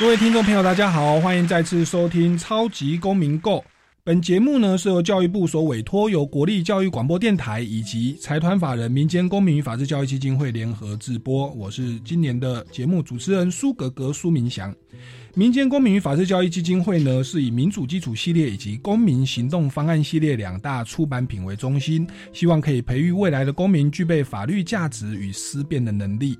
各位听众朋友，大家好，欢迎再次收听《超级公民购》。本节目呢是由教育部所委托，由国立教育广播电台以及财团法人民间公民与法治教育基金会联合制播。我是今年的节目主持人苏格格苏明祥。民间公民与法治教育基金会呢，是以民主基础系列以及公民行动方案系列两大出版品为中心，希望可以培育未来的公民具备法律价值与思辨的能力。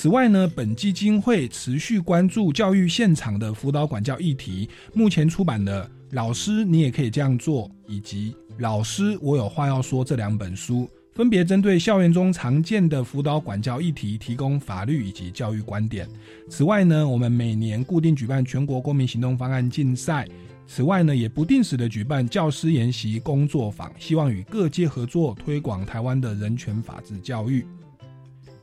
此外呢，本基金会持续关注教育现场的辅导管教议题。目前出版的《老师，你也可以这样做》以及《老师，我有话要说》这两本书，分别针对校园中常见的辅导管教议题，提供法律以及教育观点。此外呢，我们每年固定举办全国公民行动方案竞赛。此外呢，也不定时的举办教师研习工作坊，希望与各界合作，推广台湾的人权法治教育。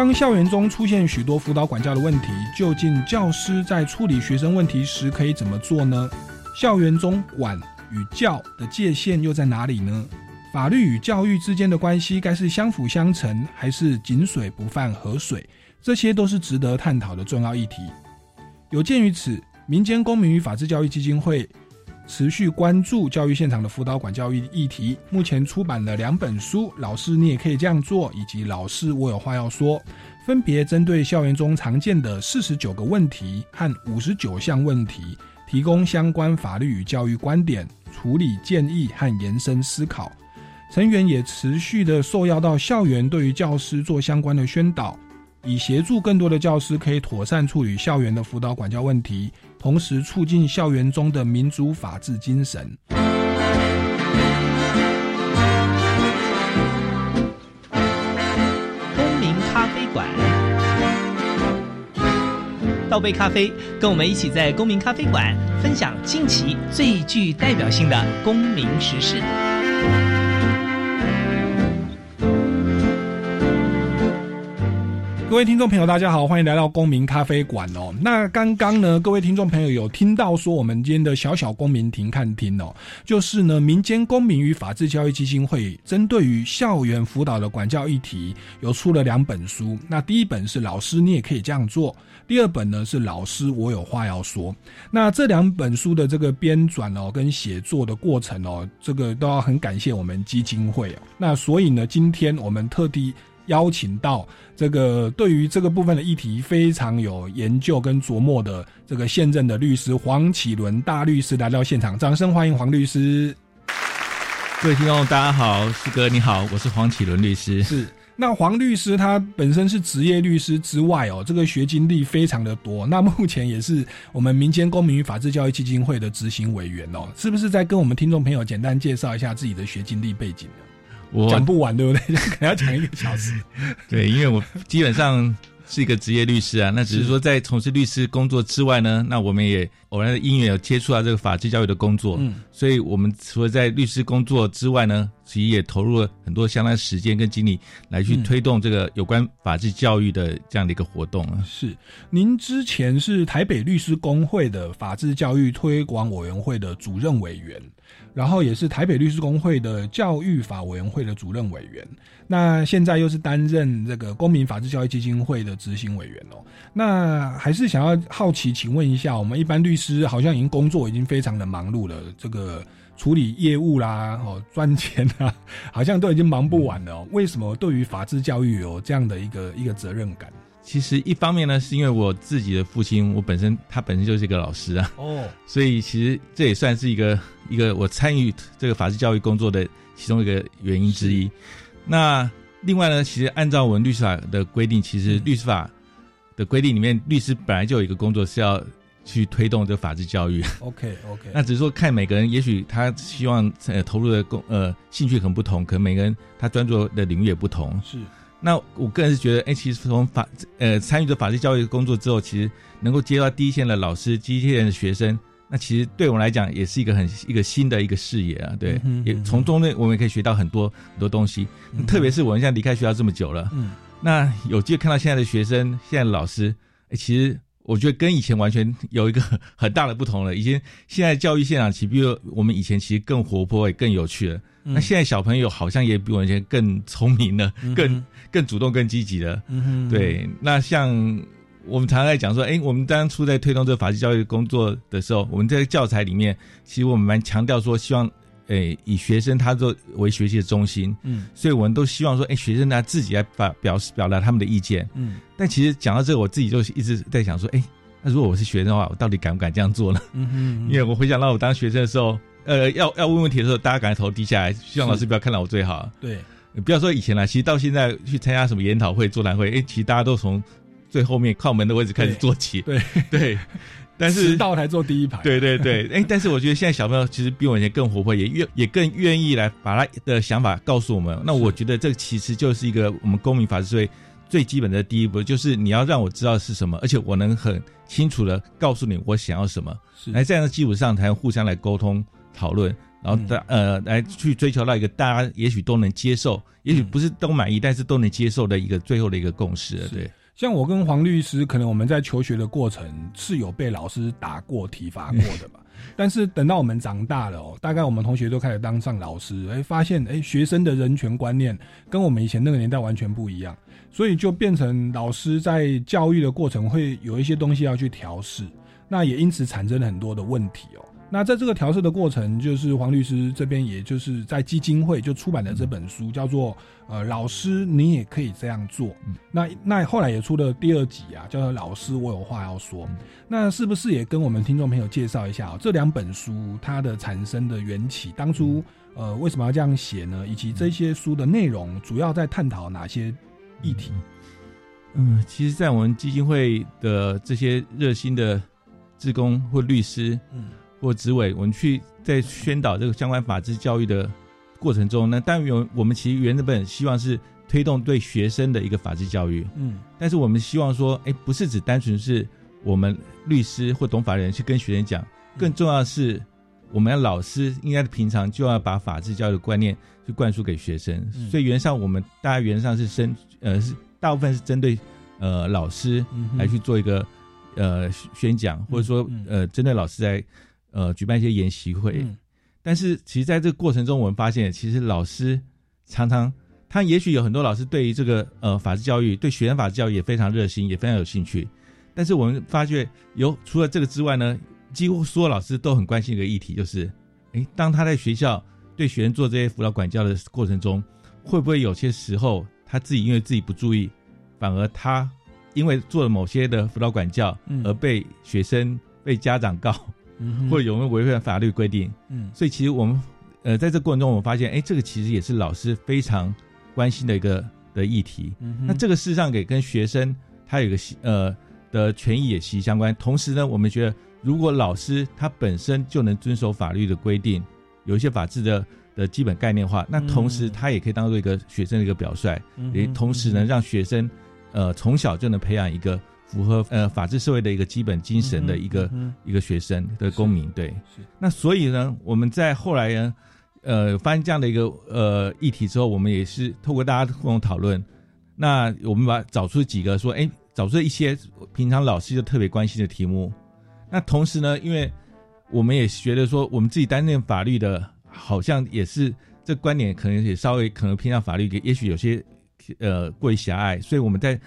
当校园中出现许多辅导管教的问题，究竟教师在处理学生问题时可以怎么做呢？校园中管与教的界限又在哪里呢？法律与教育之间的关系该是相辅相成，还是井水不犯河水？这些都是值得探讨的重要议题。有鉴于此，民间公民与法治教育基金会。持续关注教育现场的辅导管教育议题，目前出版了两本书，《老师你也可以这样做》以及《老师我有话要说》，分别针对校园中常见的四十九个问题和五十九项问题，提供相关法律与教育观点、处理建议和延伸思考。成员也持续的受邀到校园，对于教师做相关的宣导。以协助更多的教师可以妥善处理校园的辅导管教问题，同时促进校园中的民主法治精神。公民咖啡馆，倒杯咖啡，跟我们一起在公民咖啡馆分享近期最具代表性的公民时事。各位听众朋友，大家好，欢迎来到公民咖啡馆哦。那刚刚呢，各位听众朋友有听到说，我们今天的小小公民庭看厅哦，就是呢，民间公民与法治教育基金会针对于校园辅导的管教议题，有出了两本书。那第一本是《老师，你也可以这样做》，第二本呢是《老师，我有话要说》。那这两本书的这个编纂哦，跟写作的过程哦，这个都要很感谢我们基金会哦。那所以呢，今天我们特地。邀请到这个对于这个部分的议题非常有研究跟琢磨的这个现任的律师黄启伦大律师来到现场，掌声欢迎黄律师。各位听众，大家好，师哥你好，我是黄启伦律师。是那黄律师他本身是职业律师之外哦，这个学经历非常的多。那目前也是我们民间公民与法治教育基金会的执行委员哦，是不是在跟我们听众朋友简单介绍一下自己的学经历背景呢？我讲不完，对不对？可能要讲一个小时。对，因为我基本上是一个职业律师啊，那只是说在从事律师工作之外呢，那我们也偶然的因缘有接触到这个法治教育的工作，嗯，所以我们除了在律师工作之外呢。其实也投入了很多相当时间跟精力来去推动这个有关法治教育的这样的一个活动啊。是，您之前是台北律师工会的法治教育推广委员会的主任委员，然后也是台北律师工会的教育法委员会的主任委员。那现在又是担任这个公民法治教育基金会的执行委员哦。那还是想要好奇，请问一下，我们一般律师好像已经工作已经非常的忙碌了，这个。处理业务啦，哦，赚钱啊，好像都已经忙不完了。为什么对于法治教育有这样的一个一个责任感？其实一方面呢，是因为我自己的父亲，我本身他本身就是一个老师啊，哦，所以其实这也算是一个一个我参与这个法治教育工作的其中一个原因之一。那另外呢，其实按照我们律师法的规定，其实律师法的规定里面，律师本来就有一个工作是要去推动这个法治教育。OK OK，那只是说看每个人，也许他希望呃投入的工呃兴趣很不同，可能每个人他专注的领域也不同。是那我个人是觉得，哎、其实从法呃参与的法律教育工作之后，其实能够接触到第一线的老师、第一线的学生，那其实对我们来讲也是一个很一个新的一个视野啊。对，也从中呢我们也可以学到很多很多东西。特别是我们现在离开学校这么久了，嗯那有机会看到现在的学生、现在的老师，哎、其实我觉得跟以前完全有一个 很大的不同了。以前现在教育现场，其实比如我们以前其实更活泼，也更有趣了。嗯那现在小朋友好像也比我们以前更聪明了，更更主动、更积极了。嗯，对，那像我们常常在讲说，哎，我们当初在推动这个法治教育工作的时候，我们在教材里面，其实我们蛮强调说，希望，诶，以学生他作为学习的中心，嗯所以我们都希望说，哎，学生他自己来发表示表达他们的意见。嗯但其实讲到这个，我自己就一直在想说，哎，那如果我是学生的话，我到底敢不敢这样做呢？嗯哼，因为我回想到我当学生的时候，呃，要要问问题的时候，大家赶快头低下来，希望老师不要看到我最好。对，不要说以前了，其实到现在去参加什么研讨会、座谈会，哎，其实大家都从最后面靠门的位置开始做起。对 对，但是迟到才坐第一排，对对对，哎，但是我觉得现在小朋友其实比我以前更活泼，也愿也更愿意来把他的想法告诉我们。那我觉得这其实就是一个我们公民法治最最基本的第一步，就是你要让我知道是什么，而且我能很清楚的告诉你我想要什么。是。来这样的基础上，才能互相来沟通讨论，然后大、呃来去追求到一个大家也许都能接受，也许不是都满意，但是都能接受的一个最后的一个共识对，像我跟黄律师，可能我们在求学的过程是有被老师打过、体罚过的吧。但是等到我们长大了哦，大概我们同学都开始当上老师，哎，发现哎，学生的人权观念跟我们以前那个年代完全不一样，所以就变成老师在教育的过程会有一些东西要去调试，那也因此产生了很多的问题哦。那在这个调试的过程，就是黄律师这边，也就是在基金会就出版的这本书，叫做呃，老师你也可以这样做。那那后来也出了第二集啊，叫做《老师我有话要说》。那是不是也跟我们听众朋友介绍一下、哦、这两本书它的产生的缘起？当初呃为什么要这样写呢？以及这些书的内容主要在探讨哪些议题？嗯，其实，在我们基金会的这些热心的志工或律师，嗯或执委，我们去在宣导这个相关法治教育的过程中呢，当然有我们其实原本希望是推动对学生的一个法治教育，嗯。但是我们希望说，哎，不是只单纯是我们律师或懂法人去跟学生讲，更重要的是，我们老师应该平常就要把法治教育的观念去灌输给学生。嗯。所以原则上，我们大家原则上是针呃是大部分是针对呃老师来去做一个呃宣讲，或者说嗯。呃针对老师在呃举办一些研习会。嗯但是其实在这个过程中，我们发现，其实老师常常，他也许有很多老师对于这个呃法治教育，对学生法治教育也非常热心，也非常有兴趣。但是我们发觉，有除了这个之外呢，几乎所有老师都很关心一个议题，就是，诶，当他在学校对学生做这些辅导管教的过程中，会不会有些时候他自己因为自己不注意，反而他因为做了某些的辅导管教，嗯而被学生被家长告，嗯或者有没有违反法律规定？嗯所以其实我们呃在这过程中，我们发现，哎，这个其实也是老师非常关心的一个的议题。嗯那这个事实上给跟学生他有一个息呃的权益也息息相关。同时呢，我们觉得如果老师他本身就能遵守法律的规定，有一些法治的的基本概念化，那同时嗯他也可以当做一个学生的一个表率，嗯也同时呢让学生呃从小就能培养一个符合呃法治社会的一个基本精神的一个。嗯一个学生的公民，对，那所以呢，我们在后来呢，呃，发现这样的一个呃议题之后，我们也是透过大家共同讨论，那我们把找出几个说，哎，找出一些平常老师就特别关心的题目。那同时呢，因为我们也觉得说，我们自己担任法律的，好像也是这观点可能也稍微可能偏向法律，也许有些呃过于狭隘，所以我们在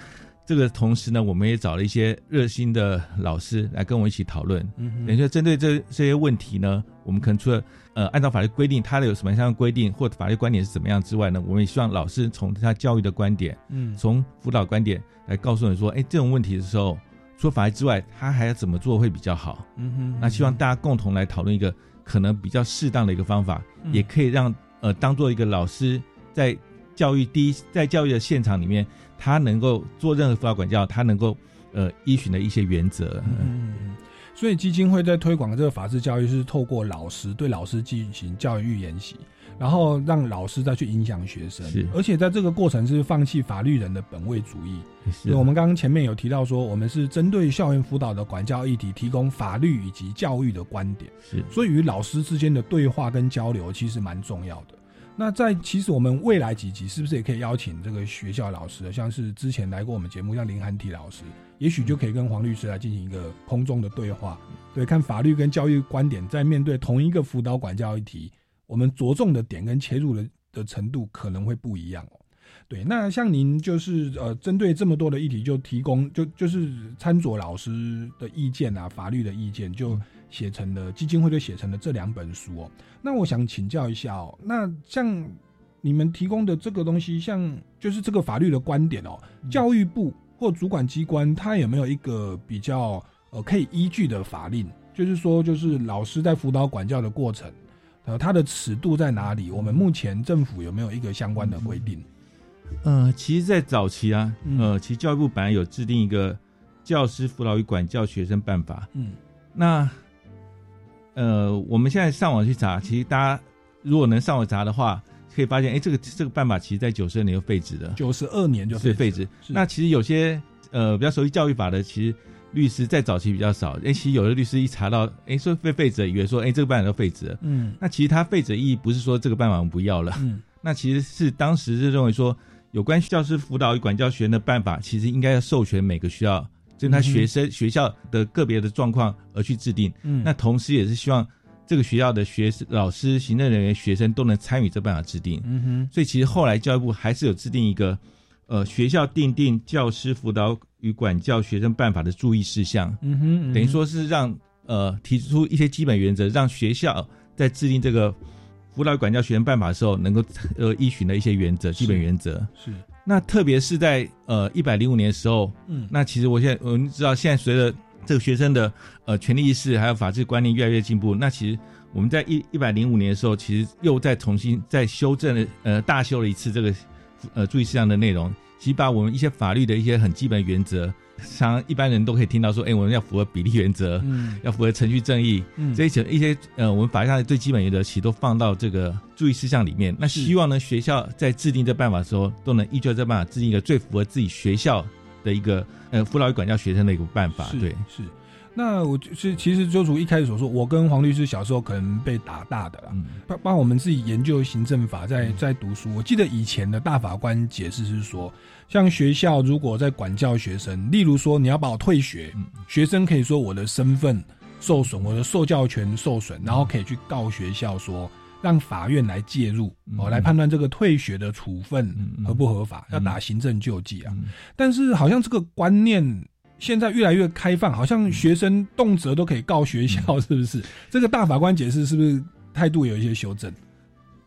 这个同时呢，我们也找了一些热心的老师来跟我一起讨论。嗯，等于说针对这这些问题呢，我们可能除了呃按照法律规定，它的有什么样的规定或法律观点是怎么样之外呢，我们也希望老师从他教育的观点，嗯，从辅导观点来告诉你说，哎，这种问题的时候，除了法律之外，他还要怎么做会比较好？嗯哼，那希望大家共同来讨论一个可能比较适当的一个方法，也可以让呃当做一个老师在教育第一在教育的现场里面。他能够做任何辅导管教，他能够呃依循的一些原则。嗯，所以基金会在推广这个法治教育，是透过老师对老师进行教育研习，然后让老师再去影响学生。是，而且在这个过程是放弃法律人的本位主义。是，我们刚刚前面有提到说，我们是针对校园辅导的管教议题，提供法律以及教育的观点。是，所以与老师之间的对话跟交流其实蛮重要的。那在其实我们未来几集是不是也可以邀请这个学校老师，像是之前来过我们节目像林涵体老师，也许就可以跟黄律师来进行一个空中的对话，对，看法律跟教育观点在面对同一个辅导管教议题，我们着重的点跟切入的的程度可能会不一样哦。对，那像您就是呃，针对这么多的议题，就提供就就是参佐老师的意见啊，法律的意见就。写成了基金会就写成了这两本书哦。那我想请教一下哦，那像你们提供的这个东西，像就是这个法律的观点哦，教育部或主管机关，它有没有一个比较呃可以依据的法令？就是说，就是老师在辅导管教的过程，呃，它的尺度在哪里？我们目前政府有没有一个相关的规定？呃，其实，在早期啊，呃，其实教育部本来有制定一个教师辅导与管教学生办法，嗯，那。呃，我们现在上网去查，其实大家如果能上网查的话，可以发现，哎，这个这个办法其实在九十二年就废止了。九十二年就废止。那其实有些呃比较熟悉教育法的，其实律师在早期比较少。哎，其实有的律师一查到，哎，说被废止，以为说，哎，这个办法都废止了。嗯。那其实它废止意义不是说这个办法我们不要了。嗯。那其实是当时是认为说，有关教师辅导与管教学的办法，其实应该要授权每个需要。跟他学生学校的个别的状况而去制定，嗯，那同时也是希望这个学校的学生、老师、行政人员、学生都能参与这办法制定，嗯哼。所以其实后来教育部还是有制定一个，呃，学校定定教师辅导与管教学生办法的注意事项，嗯哼，等于说是让呃提出一些基本原则，让学校在制定这个辅导管教学生办法的时候，能够呃依循的一些原则、基本原则。是。那特别是在呃一百零五年的时候，嗯，那其实我现在我们知道，现在随着这个学生的呃权利意识还有法治观念越来越进步，那其实我们在一一百零五年的时候，其实又再重新再修正了呃大修了一次这个呃注意事项的内容，其实把我们一些法律的一些很基本原则。常一般人都可以听到说，哎，我们要符合比例原则，嗯，要符合程序正义，嗯，这些一些呃，我们法律上的最基本原则，其实都放到这个注意事项里面。那希望呢，学校在制定这办法的时候，都能依据这办法制定一个最符合自己学校的一个呃辅导与管教学生的一个办法。对，是。那我就是其实就如一开始所说，我跟黄律师小时候可能被打大的啦，帮帮我们自己研究行政法，在在读书。我记得以前的大法官解释是说。像学校如果在管教学生，例如说你要把我退学，学生可以说我的身份受损，我的受教权受损，然后可以去告学校说，让法院来介入，哦，来判断这个退学的处分合不合法，要打行政救济啊。但是好像这个观念现在越来越开放，好像学生动辄都可以告学校，是不是？这个大法官解释是不是态度有一些修正？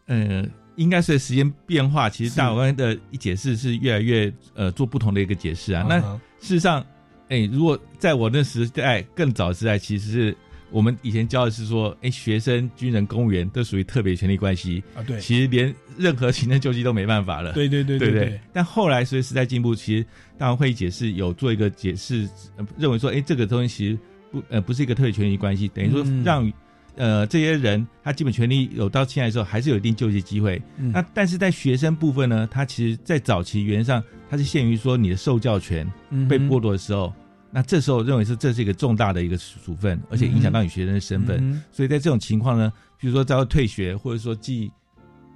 嗯。应该是时间变化，其实大法官的一解释是越来越呃做不同的一个解释啊。那事实上，哎，如果在我那时代更早时代，其实是我们以前教的是说，哎，学生、军人、公务员都属于特别权利关系啊。对，其实连任何行政救济都没办法了。对对对对对。但后来随着时代进步，其实大法会议解释有做一个解释，认为说，哎，这个东西其实不呃不是一个特别权利关系，等于说让。呃，这些人他基本权利有到现在的时候，还是有一定救济机会。那但是在学生部分呢，他其实，在早期原则上，他是限于说你的受教权被剥夺的时候，那这时候认为是这是一个重大的一个处分，而且影响到你学生的身份。所以在这种情况呢，比如说遭退学，或者说记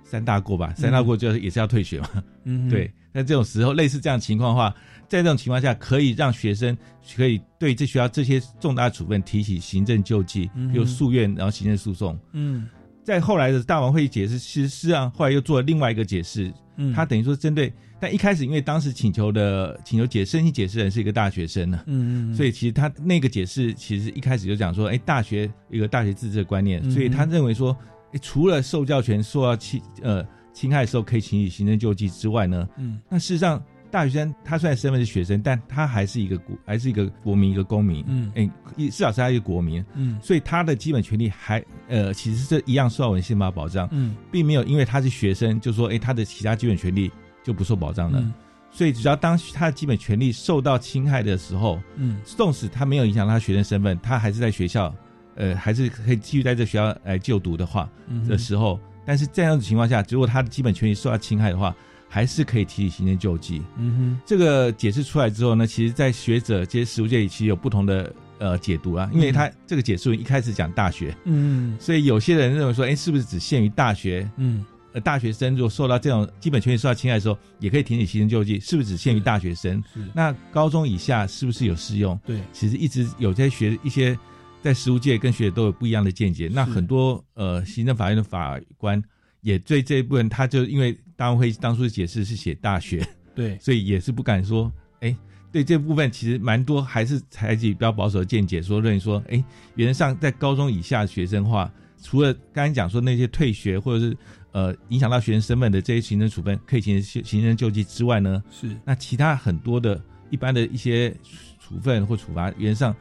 三大过吧，三大过就是也是要退学嘛。嗯，对。那这种时候，类似这样情况的话。在这种情况下，可以让学生可以对这学校这些重大处分提起行政救济，比如诉愿，然后行政诉讼。嗯，在后来的大王会议解释，其实实际上后来又做了另外一个解释，嗯，他等于说针对，但一开始因为当时请求的请求解申请解释人是一个大学生呢，嗯嗯，所以其实他那个解释其实一开始就讲说，哎，大学一个大学自治的观念，所以他认为说，哎，除了受教权受到侵呃侵害的时候可以请起行政救济之外呢，嗯，那事实上。大学生他虽然身份是学生，但他还是一个国，还是一个国民，一个公民。嗯，哎，至少是他一个国民。嗯，所以他的基本权利还呃，其实是一样受到我们宪法保障。嗯，并没有因为他是学生，就说哎，他的其他基本权利就不受保障了。所以只要当他的基本权利受到侵害的时候，嗯，纵使他没有影响他学生身份，他还是在学校，呃，还是可以继续在这学校来就读的话的时候，但是这样的情况下，如果他的基本权利受到侵害的话，还是可以提起行政救济。嗯哼，这个解释出来之后呢，其实，在学者这些实务界里，其实有不同的呃解读啊。因为他这个解释一开始讲大学，嗯，所以有些人认为说，哎，是不是只限于大学？嗯，呃，大学生如果受到这种基本权利受到侵害的时候，也可以提起行政救济，是不是只限于大学生？是。那高中以下是不是有适用？对，其实一直有在学一些在实务界跟学者都有不一样的见解。那很多呃行政法院的法官。也对这一部分，他就因为大会当初的解释是写大学，对，所以也是不敢说，哎，对这部分其实蛮多还是采取比较保守的见解，说认为说，哎，原则上在高中以下学生话，除了刚才讲说那些退学或者是呃影响到学生身份的这些行政处分可以行行行政救济之外呢，是那其他很多的一般的一些处分或处罚，原则上。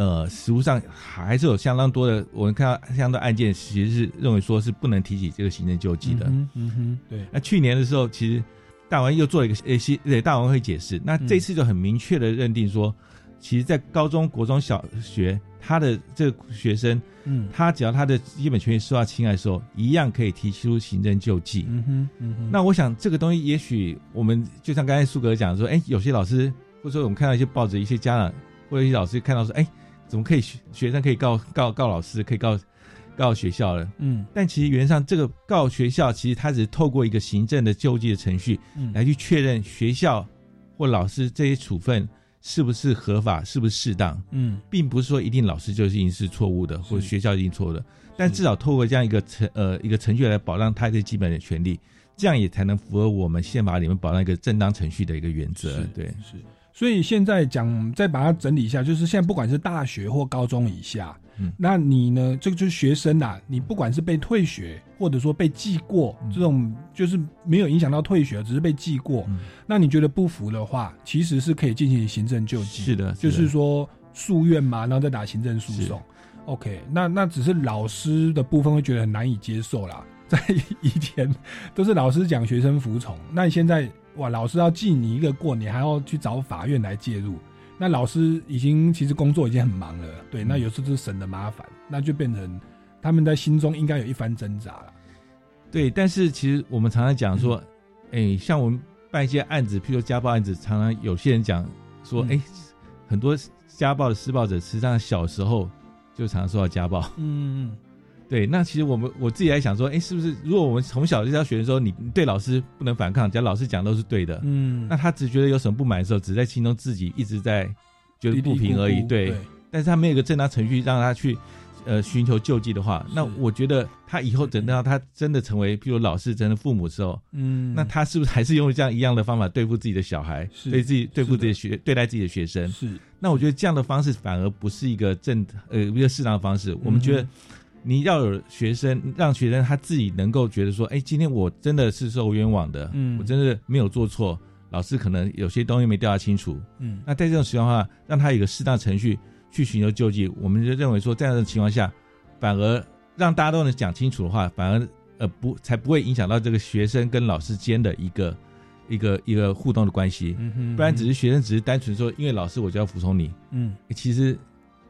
呃，实物上还是有相当多的，我们看到相当多案件，其实是认为说是不能提起这个行政救济的。嗯哼，对。那去年的时候，其实大王又做了一个呃，西对大王会解释，那这次就很明确的认定说，其实，在高中国中小学，他的这个学生，嗯，他只要他的基本权益受到侵害的时候，一样可以提出行政救济。嗯哼，嗯哼。那我想这个东西，也许我们就像刚才苏格讲说，哎，有些老师或者说我们看到一些报纸，一些家长或者一些老师看到说，哎。怎么可以学学生可以告告告老师，可以告告学校了？嗯，但其实原则上，这个告学校，其实它只是透过一个行政的救济的程序，嗯，来去确认学校或老师这些处分是不是合法，是不是适当？嗯，并不是说一定老师就是一定是错误的，或者学校一定错的，但至少透过这样一个程呃一个程序来保障他的基本的权利，这样也才能符合我们宪法里面保障一个正当程序的一个原则。对，是。所以现在讲，再把它整理一下，就是现在不管是大学或高中以下，嗯，那你呢，这个就是学生呐，你不管是被退学，或者说被记过，这种就是没有影响到退学，只是被记过，那你觉得不服的话，其实是可以进行行政救济，是的，就是说诉愿嘛，然后再打行政诉讼。OK，那那只是老师的部分会觉得很难以接受啦，在以前都是老师讲学生服从，那你现在。哇，老师要记你一个过，你还要去找法院来介入，那老师已经其实工作已经很忙了，对，那有时候是省的麻烦，那就变成他们在心中应该有一番挣扎了。对，但是其实我们常常讲说，哎，像我们办一些案子，譬如家暴案子，常常有些人讲说，哎，很多家暴的施暴者实际上小时候就常常受到家暴。嗯嗯。对，那其实我们我自己在想说，哎，是不是如果我们从小就要学的时候，你对老师不能反抗，只要老师讲都是对的，嗯，那他只觉得有什么不满的时候，只在心中自己一直在觉得不平而已，对。但是他没有一个正当程序让他去呃寻求救济的话，那我觉得他以后等到他真的成为，譬如老师真的父母的时候，嗯，那他是不是还是用这样一样的方法对付自己的小孩，对自己对付自己学对待自己的学生？是。那我觉得这样的方式反而不是一个正呃一个适当的方式，我们觉得。你要有学生，让学生他自己能够觉得说，哎，今天我真的是受冤枉的，嗯，我真的没有做错，老师可能有些东西没调查清楚，嗯，那在这种情况下，让他有个适当程序去寻求救济，我们就认为说，在这样的情况下，反而让大家都能讲清楚的话，反而呃不才不会影响到这个学生跟老师间的一个一个一个互动的关系，嗯不然只是学生只是单纯说，因为老师我就要服从你，嗯，其实。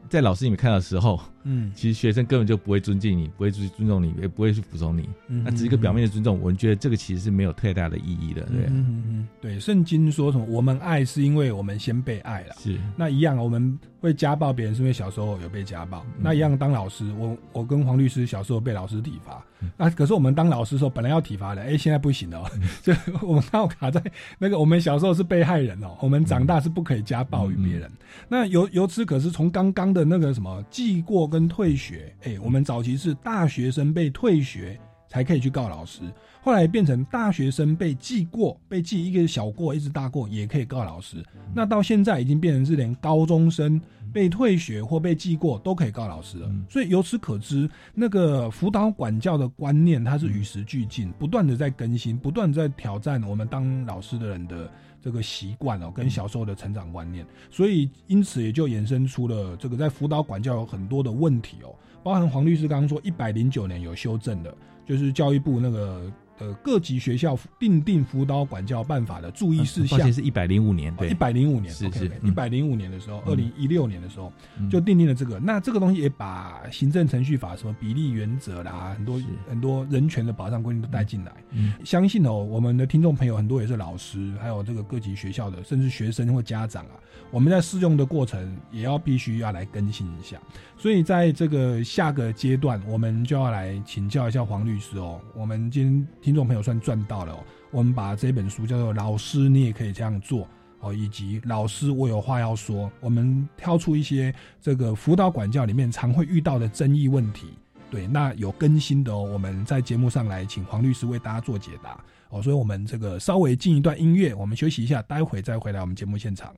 在老师里面看到的时候，嗯，其实学生根本就不会尊敬你，不会去尊重你，也不会去服从你，嗯那只是一个表面的尊重。我们觉得这个其实是没有太大的意义的，对。嗯嗯对，圣经说什么？我们爱是因为我们先被爱了。是。那一样，我们会家暴别人，是因为小时候有被家暴。那一样，当老师，我我跟黄律师小时候被老师体罚。那可是我们当老师时候本来要体罚的，哎，现在不行了。就我们刚好卡在那个，我们小时候是被害人哦，我们长大是不可以家暴于别人。那由由此可是从刚刚的那个什么记过跟退学，哎，我们早期是大学生被退学才可以去告老师。后来变成大学生被记过，被记一个小过，一直大过也可以告老师。那到现在已经变成是连高中生被退学或被记过都可以告老师了。所以由此可知，那个辅导管教的观念它是与时俱进，不断的在更新，不断在挑战我们当老师的人的这个习惯哦，跟小时候的成长观念。所以因此也就衍生出了这个在辅导管教有很多的问题哦，包含黄律师刚刚说一百零九年有修正的，就是教育部那个。呃，各级学校定定辅导管教办法的注意事项，是一百零五年，对，一百零五年，是是，一百零五年的时候，二零一六年的时候就定定了这个。那这个东西也把行政程序法什么比例原则啦，很多很多人权的保障规定都带进来。相信哦，我们的听众朋友很多也是老师，还有这个各级学校的，甚至学生或家长啊，我们在试用的过程也要必须要来更新一下。所以在这个下个阶段，我们就要来请教一下黄律师哦。我们今天听众朋友算赚到了哦。我们把这本书叫做《老师，你也可以这样做》哦，以及《老师，我有话要说》。我们挑出一些这个辅导管教里面常会遇到的争议问题。对，那有更新的哦，我们在节目上来请黄律师为大家做解答哦。所以我们这个稍微进一段音乐，我们休息一下，待会再回来我们节目现场。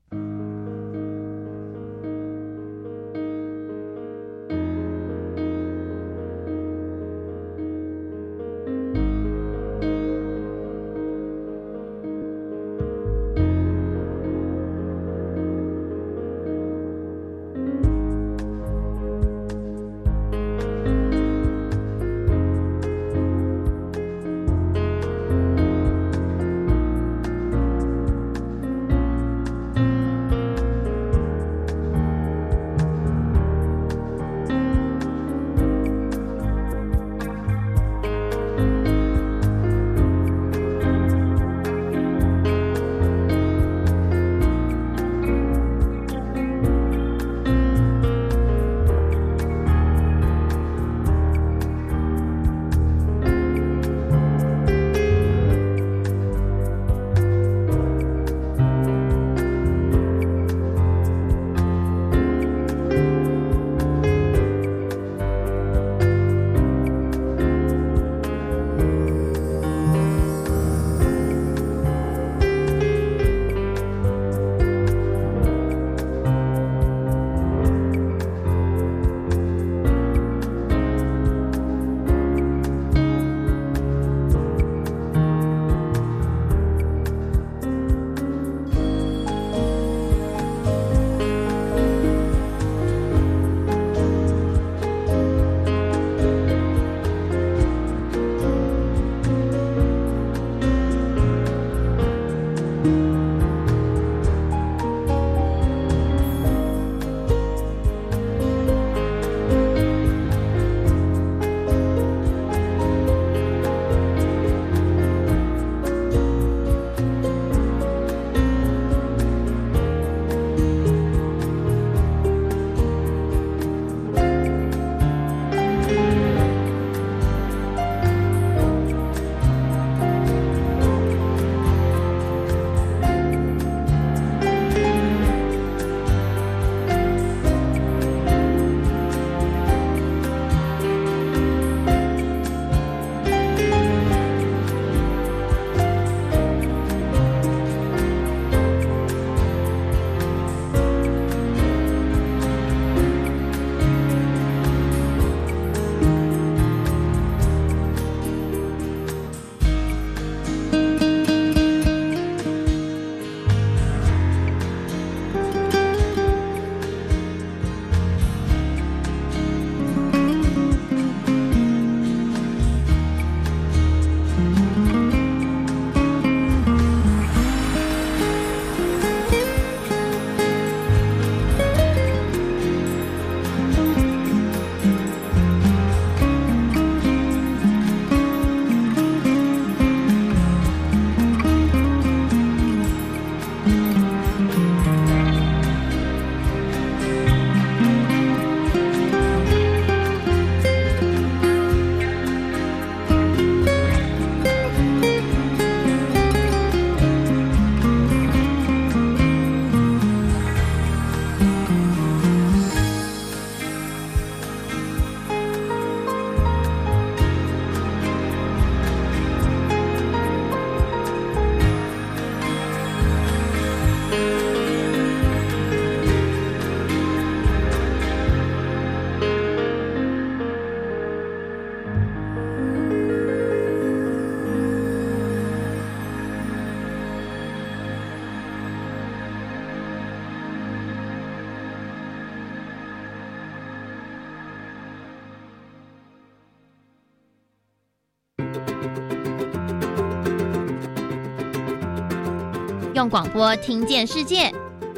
用广播听见世界，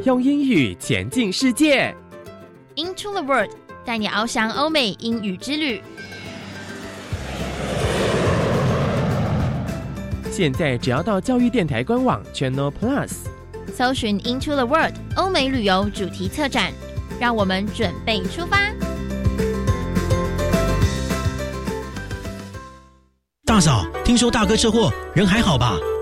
用英语前进世界。Into the World，带你翱翔欧美英语之旅。现在只要到教育电台官网 Channel Plus，搜寻 Into the World 欧美旅游主题策展，让我们准备出发。大嫂，听说大哥车祸，人还好吧？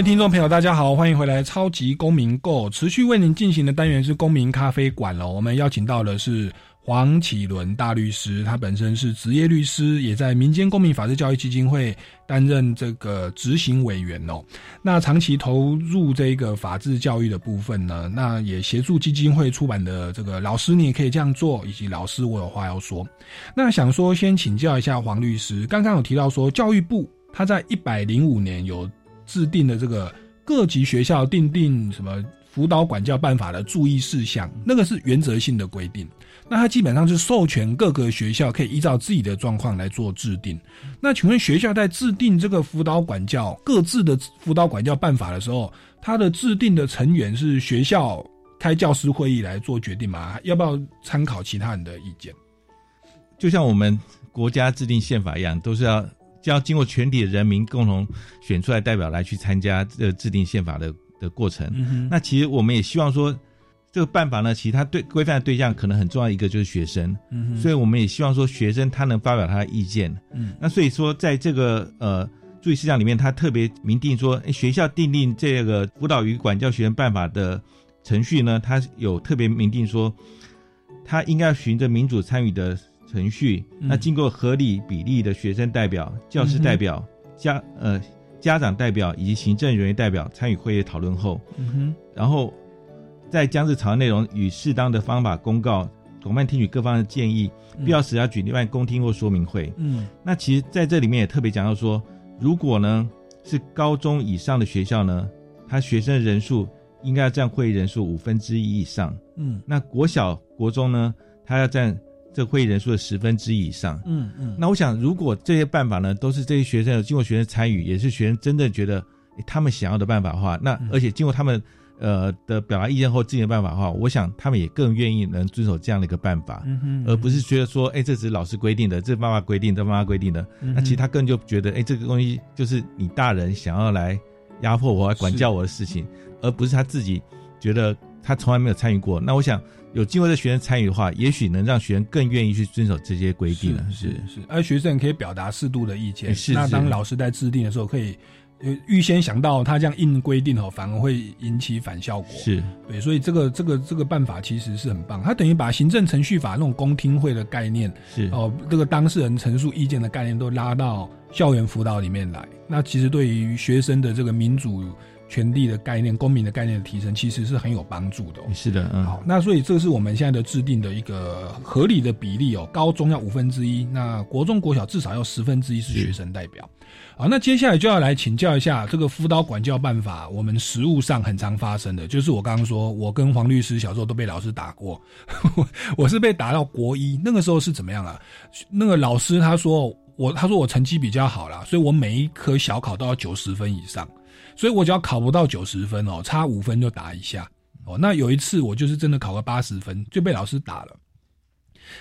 位听众朋友，大家好，欢迎回来《超级公民购》，持续为您进行的单元是公民咖啡馆了。我们邀请到的是黄启伦大律师，他本身是职业律师，也在民间公民法治教育基金会担任这个执行委员哦。那长期投入这个法治教育的部分呢，那也协助基金会出版的这个老师你也可以这样做，以及老师我有话要说。那想说先请教一下黄律师，刚刚有提到说教育部他在一百零五年有制定的这个各级学校定定什么辅导管教办法的注意事项，那个是原则性的规定。那它基本上是授权各个学校可以依照自己的状况来做制定。那请问学校在制定这个辅导管教各自的辅导管教办法的时候，它的制定的成员是学校开教师会议来做决定吗？要不要参考其他人的意见？就像我们国家制定宪法一样，都是要要经过全体的人民共同选出来代表来去参加这个制定宪法的的过程。嗯哼那其实我们也希望说，这个办法呢，其实它对规范的对象可能很重要一个就是学生，嗯哼所以我们也希望说学生他能发表他的意见。嗯那所以说在这个呃注意事项里面，他特别明定说，诶学校订定这个辅导与管教学生办法的程序呢，他有特别明定说，他应该要循着民主参与的程序，嗯。那经过合理比例的学生代表、教师代表、家呃家长代表以及行政人员代表参与会议讨论后，嗯哼。然后再将这草案内容与适当的方法公告，广泛听取各方的建议，嗯。必要时要举例办公听或说明会。嗯。那其实在这里面也特别讲到说，如果呢是高中以上的学校呢，他学生人数应该要占会议人数五分之一以上。嗯。那国小、国中呢，他要占这会议人数的十分之一以上。嗯嗯那我想，如果这些办法呢，都是这些学生有经过学生参与，也是学生真正觉得诶他们想要的办法的话，那而且经过他们呃的表达意见后制定的办法的话，我想他们也更愿意能遵守这样的一个办法，嗯哼而不是觉得说，哎，这只是老师规定的，这妈妈规定，这妈妈规定的，嗯那其实他更就觉得，哎，这个东西就是你大人想要来压迫我、来管教我的事情，而不是他自己觉得他从来没有参与过。那我想有机会的学生参与的话，也许能让学生更愿意去遵守这些规定了。是是，而学生可以表达适度的意见。那是那当老师在制定的时候，可以呃预先想到他这样硬规定哦，反而会引起反效果。是对，所以这个这个这个办法其实是很棒，它等于把行政程序法那种公听会的概念，是哦，这个当事人陈述意见的概念都拉到校园辅导里面来。那其实对于学生的这个民主权利的概念、公民的概念的提升，其实是很有帮助的、哦。是的，嗯，好，那所以这是我们现在的制定的一个合理的比例哦。高中要五分之一，那国中、国小至少要十分之一是学生代表。好，那接下来就要来请教一下这个辅导管教办法，我们实务上很常发生的，就是我刚刚说，我跟黄律师小时候都被老师打过，我是被打到国一，那个时候是怎么样啊？那个老师他说我，他说我成绩比较好啦，所以我每一科小考都要九十分以上，所以我只要考不到九十分哦，差五分就打一下哦。那有一次我就是真的考个八十分，就被老师打了。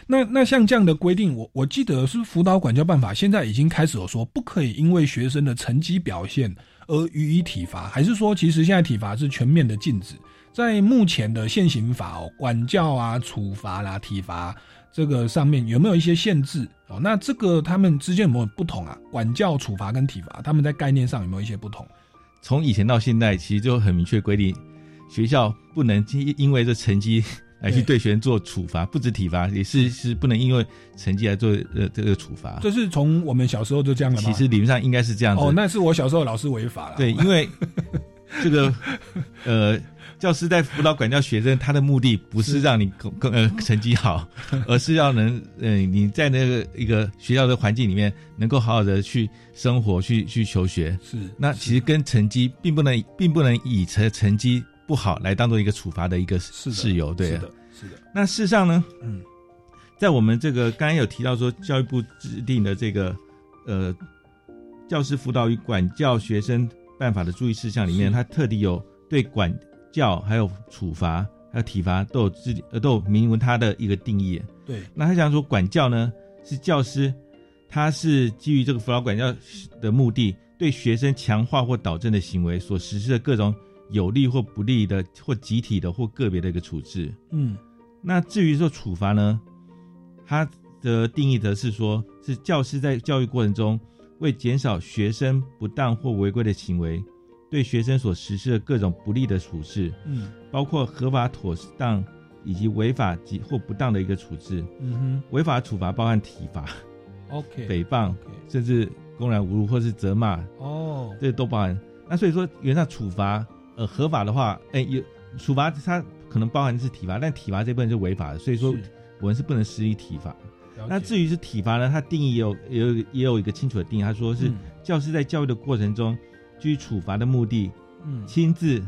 那那像这样的规定，我我记得是辅导管教办法，现在已经开始有说不可以因为学生的成绩表现而予以体罚，还是说其实现在体罚是全面的禁止？在目前的现行法哦，管教啊、处罚啦、体罚这个上面有没有一些限制哦？那这个他们之间有没有不同啊？管教、处罚跟体罚，他们在概念上有没有一些不同？从以前到现在，其实就很明确规定，学校不能因因为这成绩。来去对学生做处罚，不止体罚，也是是不能因为成绩来做呃这个处罚。这是从我们小时候就这样了吗？其实理论上应该是这样子。哦，那是我小时候老师违法了。对，因为 这个呃，教师在辅导管教学生，他的目的不是让你更呃成绩好，而是要能呃你在那个一个学校的环境里面能够好好的去生活，去去求学。是。那其实跟成绩并不能并不能以成成绩。不好来当做一个处罚的一个事由，对，是的，是的。那事实上呢，嗯，在我们这个刚才有提到说，教育部制定的这个呃教师辅导与管教学生办法的注意事项里面，它特地有对管教、还有处罚、还有体罚都有制呃都有明文它的一个定义。对，那他想说管教呢是教师，他是基于这个辅导管教的目的，对学生强化或导正的行为所实施的各种。有利或不利的，或集体的，或个别的一个处置。嗯，那至于说处罚呢，他的定义则是说，是教师在教育过程中，为减少学生不当或违规的行为，对学生所实施的各种不利的处置。嗯，包括合法妥当以及违法及或不当的一个处置。嗯哼，违法处罚包含体罚、OK，诽谤，甚至公然侮辱或是责骂。哦，这都包含。那所以说，原上处罚。呃，合法的话，哎，有处罚，它可能包含的是体罚，但体罚这部分是违法的，所以说我们是不能施以体罚。那至于是体罚呢，它定义也有也有也有一个清楚的定义，他说是教师在教育的过程中，基于处罚的目的，嗯，亲自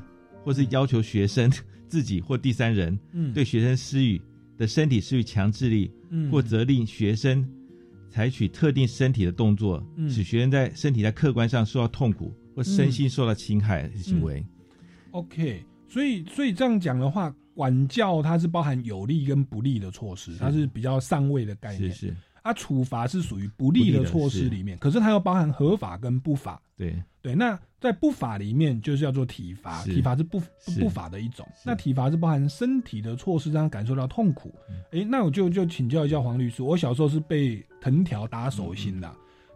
或是要求学生 自己或第三人，嗯，对学生施予的身体施予强制力，嗯，或责令学生采取特定身体的动作，嗯，使学生在身体在客观上受到痛苦或身心受到侵害的行为。OK，所以所以这样讲的话，管教它是包含有利跟不利的措施，它是比较上位的概念。是是。啊，处罚是属于不利的措施里面，可是它又包含合法跟不法。对对，那在不法里面就是叫做体罚，体罚是不不法的一种。那体罚是包含身体的措施，让他感受到痛苦。哎，那我就就请教一下黄律师，我小时候是被藤条打手心的。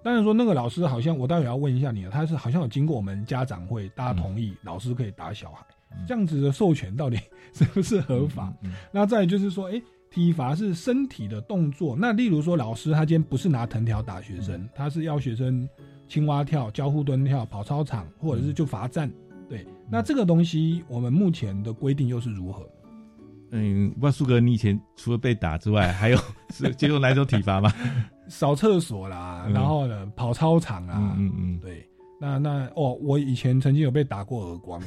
当然说那个老师好像，我待会要问一下你了，他是好像有经过我们家长会，大家同意老师可以打小孩，这样子的授权到底 是不是合法？那再就是说，哎，体罚是身体的动作，那例如说老师他今天不是拿藤条打学生，他是要学生青蛙跳、交互蹲跳、跑操场，或者是就罚站。对，那这个东西我们目前的规定又是如何？嗯，不知道苏哥，你以前除了被打之外，还有 是接受哪种体罚吗？扫厕所啦，然后呢，跑操场啊，嗯嗯，对，那那哦，我以前曾经有被打过耳光，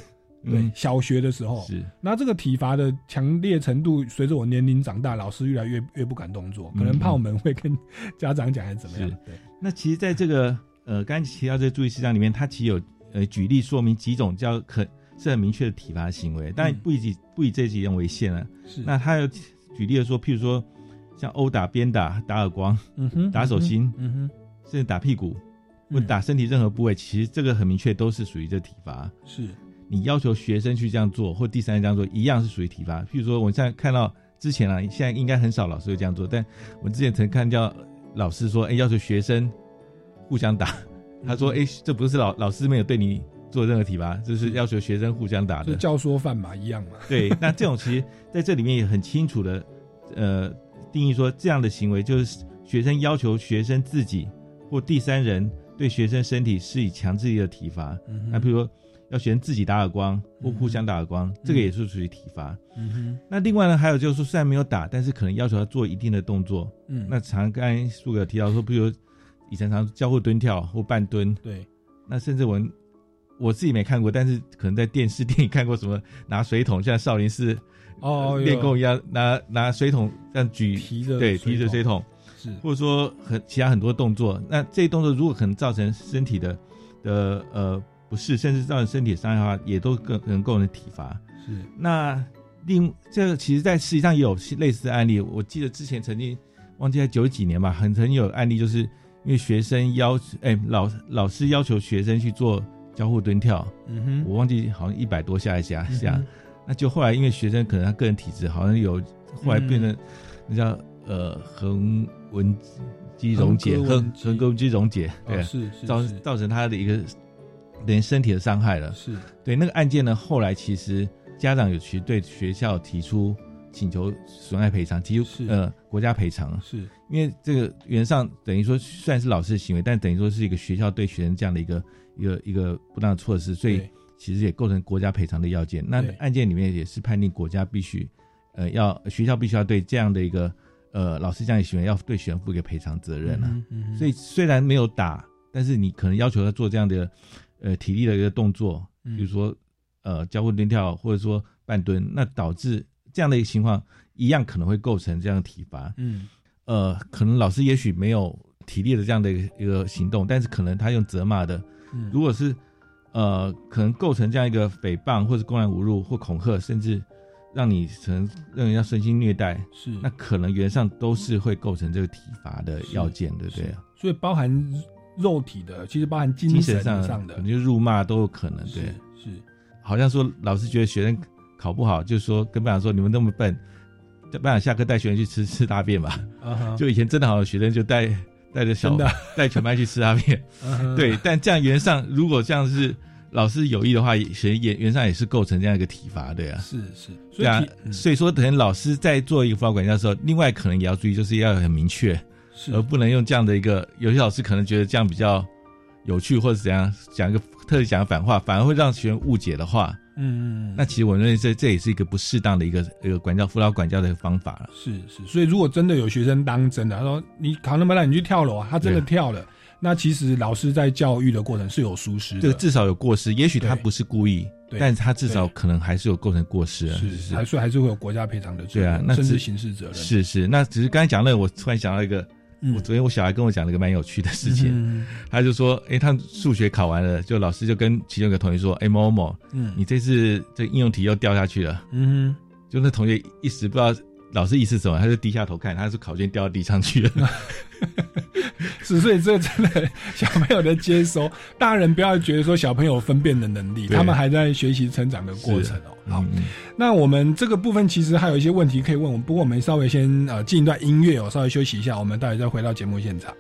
对，小学的时候是。那这个体罚的强烈程度，随着我年龄长大，老师越来越越不敢动作，可能怕我们会跟家长讲还是怎么样？对。那其实，在这个 呃刚才提到这个注意事项里面，它其实有呃举例说明几种叫可是很明确的体罚行为，但不以不以这几样为限啊。是。那他有举例的说，譬如说。像殴打、鞭打、打耳光、嗯哼、打手心、嗯哼，甚至打屁股或打身体任何部位，其实这个很明确都是属于这体罚。是你要求学生去这样做，或第三人这样做，一样是属于体罚。譬如说，我现在看到之前啊，现在应该很少老师会这样做，但我之前曾看到老师说，哎，要求学生互相打。他说，哎，这不是老老师没有对你做任何体罚，这是要求学生互相打的，教唆犯嘛，一样嘛。对，那这种其实在这里面也很清楚的，呃。定义说，这样的行为就是学生要求学生自己或第三人对学生身体施以强制力的体罚。那比如说，要学自己打耳光或互相打耳光，这个也是属于体罚。嗯哼，那另外呢，还有就是说，虽然没有打，但是可能要求他做一定的动作。嗯那常刚才苏哥有提到说，比如以前常交互蹲跳或半蹲，对，那甚至我我自己没看过，但是可能在电视电影看过什么拿水桶，像少林寺哦练功一样，拿拿水桶这样举，提着对提着水桶，是或者说很其他很多动作，那这些动作如果可能造成身体的的呃不适，甚至造成身体伤害的话，也都更可能构成体罚。是。那另这个其实，在实际上也有类似的案例。我记得之前曾经忘记在九几年吧，很曾有案例，就是因为学生要哎老老师要求学生去做交互蹲跳，嗯哼。我忘记好像一百多下一下下，那就后来因为学生可能他个人体质好像有后来变成那叫呃横纹肌溶解，横横膈纹肌溶解，哦对，是是造是。造成他的一个等于身体的伤害了。是。对那个案件呢，后来其实家长有去对学校提出请求损害赔偿，提出呃国家赔偿，是。因为这个原上等于说虽然是老师的行为，但等于说是一个学校对学生这样的一个一个一个不当的措施，所以其实也构成国家赔偿的要件。那案件里面也是判定国家必须呃要学校必须要对这样的一个呃老师这样的行为要对学生负一个赔偿责任啊。嗯嗯所以虽然没有打，但是你可能要求他做这样的呃体力的一个动作，嗯比如说呃交互蹲跳或者说半蹲，那导致这样的一个情况一样可能会构成这样的体罚。嗯呃，可能老师也许没有体力的这样的一个一个行动，但是可能他用责骂的，嗯如果是呃可能构成这样一个诽谤或者公然侮辱或恐吓，甚至让你可能让人家身心虐待，是那可能原上都是会构成这个体罚的要件，对不对？所以包含肉体的，其实包含精精神神上的可能就辱骂都有可能，对。是好像说老师觉得学生考不好，就说跟班长说你们那么笨，叫班长下课带学生去吃吃大便吧。就以前真的好的学生就带带着小的带全班去吃大便对。但这样原上如果这样是老师有意的话，也学原原上也是构成这样一个体罚对啊。是是，所对啊所以说，等于老师在做一个辅导管教的时候，另外可能也要注意，就是要很明确，是而不能用这样的一个。有些老师可能觉得这样比较有趣，或者怎样讲一个特意讲反话，反而会让学生误解的话，嗯嗯那其实我认为这这也是一个不适当的一个一个管教辅导管教的方法了。是是，所以如果真的有学生当真的，他说你考那么烂，你去跳楼啊，他真的跳了，那其实老师在教育的过程是有疏失的，这个至少有过失，也许他不是故意，对但是他至少可能还是有构成过失啊。是是，还是还是会有国家赔偿的责任，对啊，那甚至刑事责任。是是，那只是刚才讲那个，我突然想到一个，嗯。我昨天我小孩跟我讲了一个蛮有趣的事情，嗯。他就说，哎，他数学考完了，就老师就跟其中一个同学说，哎，某某，嗯。你这次这应用题又掉下去了，嗯就那同学一时不知道老师意思是什么，他就低下头看，他是考卷掉到地上去了。是，所以这真的小朋友的接收，大人不要觉得说小朋友分辨的能力，他们还在学习成长的过程哦。好，嗯那我们这个部分其实还有一些问题可以问我们，不过我们稍微先呃进一段音乐哦，稍微休息一下，我们待会再回到节目现场。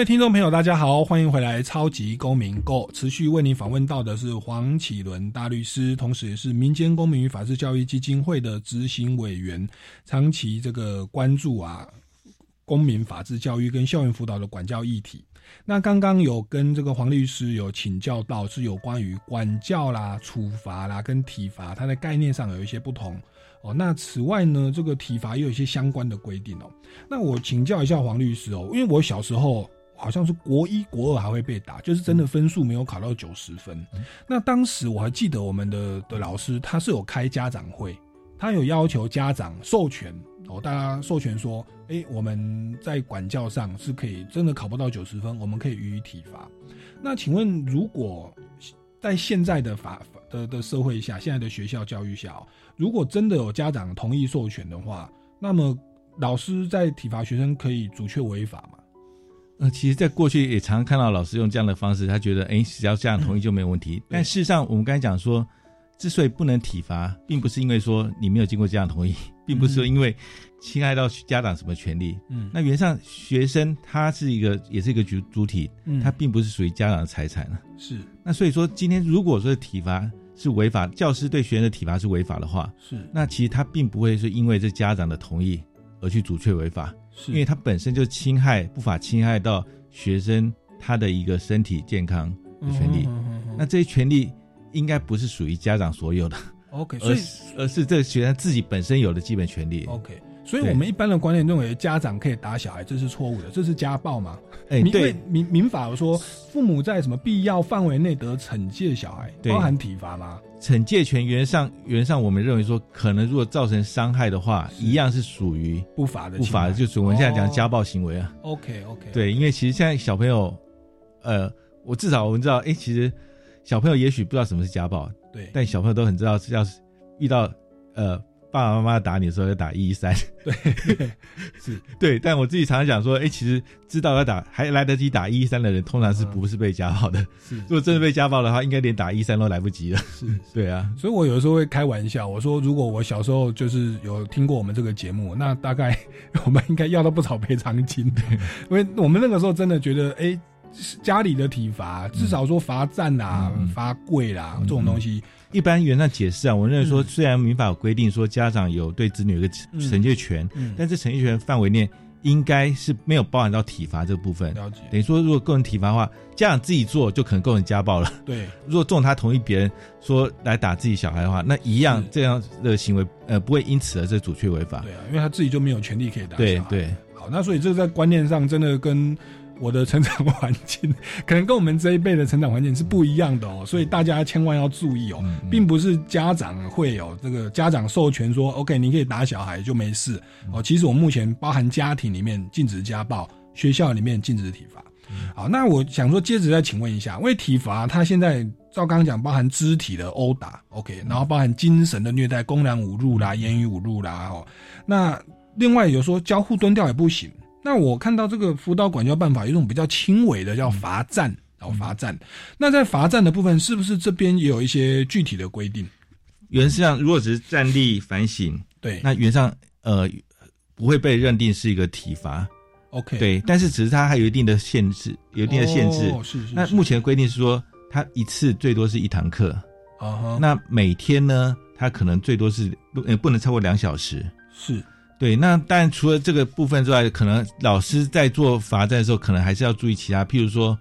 位听众朋友，大家好，欢迎回来《超级公民购》，持续为您访问到的是黄启伦大律师，同时也是民间公民与法治教育基金会的执行委员，长期这个关注啊公民法治教育跟校园辅导的管教议题。那刚刚有跟这个黄律师有请教到，是有关于管教啦、处罚啦跟体罚，它的概念上有一些不同。哦，那此外呢，这个体罚也有一些相关的规定哦。那我请教一下黄律师哦，因为我小时候好像是国一、国二还会被打，就是真的分数没有考到九十分。那当时我还记得我们的的老师他是有开家长会，他有要求家长授权哦，大家授权说，哎，我们在管教上是可以真的考不到九十分，我们可以予以体罚。那请问，如果在现在的法的的社会下，现在的学校教育下，如果真的有家长同意授权的话，那么老师在体罚学生可以阻却违法吗？呃，其实，在过去也常常看到老师用这样的方式，他觉得，哎，只要家长同意就没有问题。但事实上，我们刚才讲说，之所以不能体罚，并不是因为说你没有经过家长同意，并不是说因为侵害到家长什么权利。嗯那原则上，学生他是一个，也是一个主主体，嗯他并不是属于家长的财产啊。是那所以说，今天如果说体罚是违法，教师对学生的体罚是违法的话，是那其实他并不会是因为这家长的同意而去阻却违法，是因为他本身就侵害不法侵害到学生他的一个身体健康的权利。嗯嗯嗯嗯那这些权利应该不是属于家长所有的，OK，所以而是而是这个学生自己本身有的基本权利。OK，所以我们一般的观念认为家长可以打小孩，这是错误的，这是家暴嘛？民哎对。因为民民法有说，父母在什么必要范围内得惩戒小孩，包含体罚吗？惩戒权原上，原上我们认为说，可能如果造成伤害的话，一样是属于不法的不法的，就是我们现在讲哦家暴行为啊。OK OK，对，因为其实现在小朋友，呃，我至少我们知道，哎，其实小朋友也许不知道什么是家暴，对。但小朋友都很知道是要是遇到呃爸爸妈妈打你的时候要打一一三，对，是。对。但我自己常常讲说，哎，其实知道要打还来得及打一一三的人，通常是不是被家暴的？嗯是如果真的被家暴的话，应该连打一三都来不及了。是，对啊，所以我有的时候会开玩笑，我说如果我小时候就是有听过我们这个节目，那大概我们应该要到不少赔偿金，因为我们那个时候真的觉得，哎、家里的体罚，至少说罚站啊、罚跪啦、这种东西，一般原则上解释啊，我认为说，虽然民法有规定说家长有对子女有一个嗯。惩戒权，嗯。但这惩戒权范围内应该是没有包含到体罚这个部分。了解。等于说，如果构成体罚的话，家长自己做就可能构成家暴了。对，如果这种他同意别人说来打自己小孩的话，那一样这样的行为，呃，不会因此而这阻却违法。对啊，因为他自己就没有权利可以打对对，好，那所以这个在观念上真的跟我的成长环境，可能跟我们这一辈的成长环境是不一样的哦，所以大家千万要注意哦，并不是家长会有这个家长授权说 OK 你可以打小孩就没事。哦，其实我目前包含家庭里面禁止家暴，学校里面禁止体罚。好，那我想说，接着再请问一下，因为体罚它现在照刚刚讲，包含肢体的殴打，OK，然后包含精神的虐待、公然侮辱啦、言语侮辱啦，哦，那另外有说交互蹲掉也不行。那我看到这个辅导管教办法有一种比较轻微的叫罚站，然后罚站。那在罚站的部分，是不是这边也有一些具体的规定？原则上，如果只是站立反省，对那原则上呃不会被认定是一个体罚。OK，对，但是只是它还有一定的限制，有一定的限制。哦是是是那目前的规定是说，它一次最多是一堂课，啊哈，那每天呢，它可能最多是不呃不能超过两小时。是对，那当然除了这个部分之外，可能老师在做罚站的时候，可能还是要注意其他，譬如说，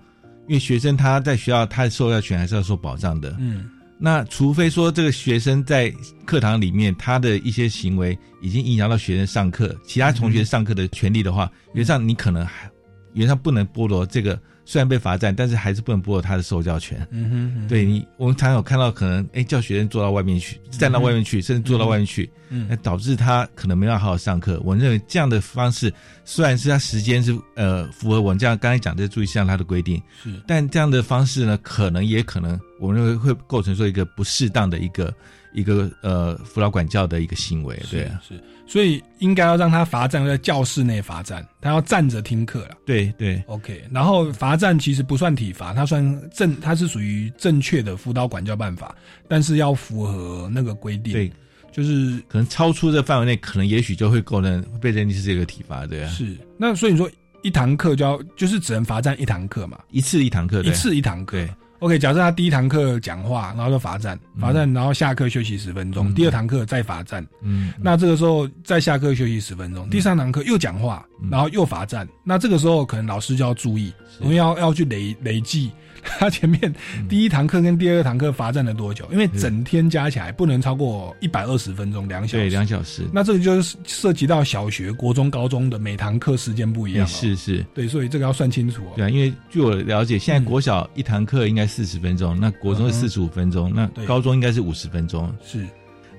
因为学生他在学校他的受教权还是要受保障的。嗯，那除非说这个学生在课堂里面他的一些行为已经影响到学生上课，其他同学上课的权利的话，原则上你可能还原则上不能剥夺这个，虽然被罚站，但是还是不能剥夺他的受教权。嗯哼嗯对你，我们常常有看到可能，哎，叫学生坐到外面去，站到外面去，甚至坐到外面去，嗯那导致他可能没办法好好上课。我认为这样的方式，虽然是他时间是呃符合我们这样刚才讲的注意事项他的规定，是但这样的方式呢，可能也可能我们认为会构成说一个不适当的一个一个呃辅导管教的一个行为，对啊，是，所以应该要让他罚站在教室内罚站，他要站着听课了。对对 OK，然后罚站其实不算体罚，他算正，他是属于正确的辅导管教办法，但是要符合那个规定。对，就是可能超出这范围内，可能也许就会构成被认定是这个体罚，对啊，是。那所以你说一堂课就要就是只能罚站一堂课嘛？一次一堂课，一次一堂课。对 OK，假设他第一堂课讲话，然后就罚站，罚站，然后下课休息十分钟，嗯。第二堂课再罚站，嗯，那这个时候再下课休息十分钟，第三堂课又讲话，嗯。然后又罚站，那这个时候可能老师就要注意，我们要要去累累计 他前面第一堂课跟第二堂课罚站了多久，因为整天加起来不能超过一百二十分钟，两小时，对两小时，那这个就是涉及到小学、国中、高中的每堂课时间不一样、哦，是是，对，所以这个要算清楚哦。对啊，因为据我了解，现在国小一堂课应该四十分钟，那国中是四十五分钟，那高中应该是五十分钟。是，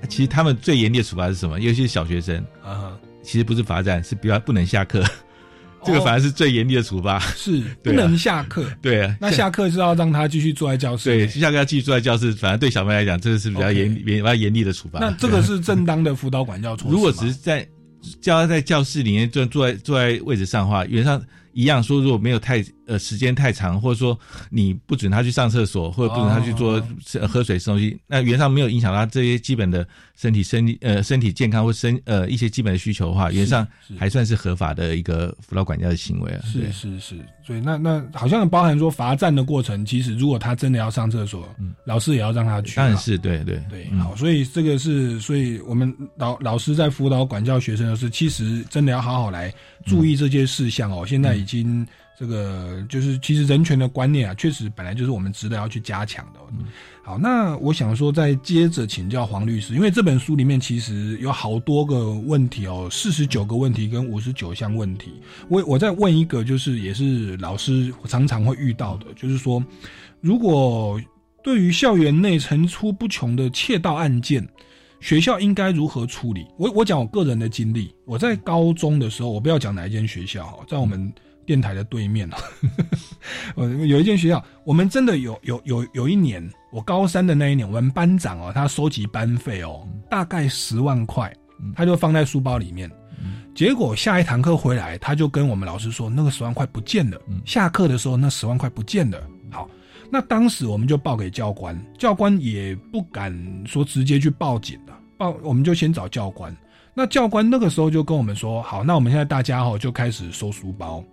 其实他们最严厉的处罚是什么？尤其是小学生，啊哈，其实不是罚站，是比较不能下课，这个反而是最严厉的处罚。是 不能下课。对啊，那下课是要让他继续坐在教室。对下课要继续坐在教室，反正对小朋友来讲，这个是比较严严比较严厉的处罚。那这个是正当的辅导管教措施。如果只是在教他在教室里面坐坐在坐在位置上的话，原则上一样说，如果没有太呃时间太长，或者说你不准他去上厕所，或者不准他去做、喝水吃东西，那原则上没有影响到这些基本的身体身体呃身体健康或身呃一些基本的需求的话，原则上还算是合法的一个辅导管教的行为啊。是是是，所以那那好像包含说罚站的过程，其实如果他真的要上厕所，老师也要让他去啊。当然是对对对，嗯好，所以这个是，所以我们老老师在辅导管教学生的时候，其实真的要好好来注意这些事项哦。现在已经这个就是，其实人权的观念啊，确实本来就是我们值得要去加强的哦。好，那我想说，再接着请教黄律师，因为这本书里面其实有好多个问题哦，四十九个问题跟五十九项问题。我我再问一个，就是也是老师常常会遇到的，就是说，如果对于校园内层出不穷的窃盗案件，学校应该如何处理？我我讲我个人的经历，我在高中的时候，我不要讲哪一间学校哈，在我们电台的对面 哦，呃有一间学校，我们真的有有有有一年，我高三的那一年，我们班长哦，他收集班费哦，大概十万块，他就放在书包里面。结果下一堂课回来，他就跟我们老师说，那个十万块不见了。下课的时候，那十万块不见了。好，那当时我们就报给教官，教官也不敢说直接去报警了，报我们就先找教官。那教官那个时候就跟我们说，好，那我们现在大家哦就开始收书包，哦，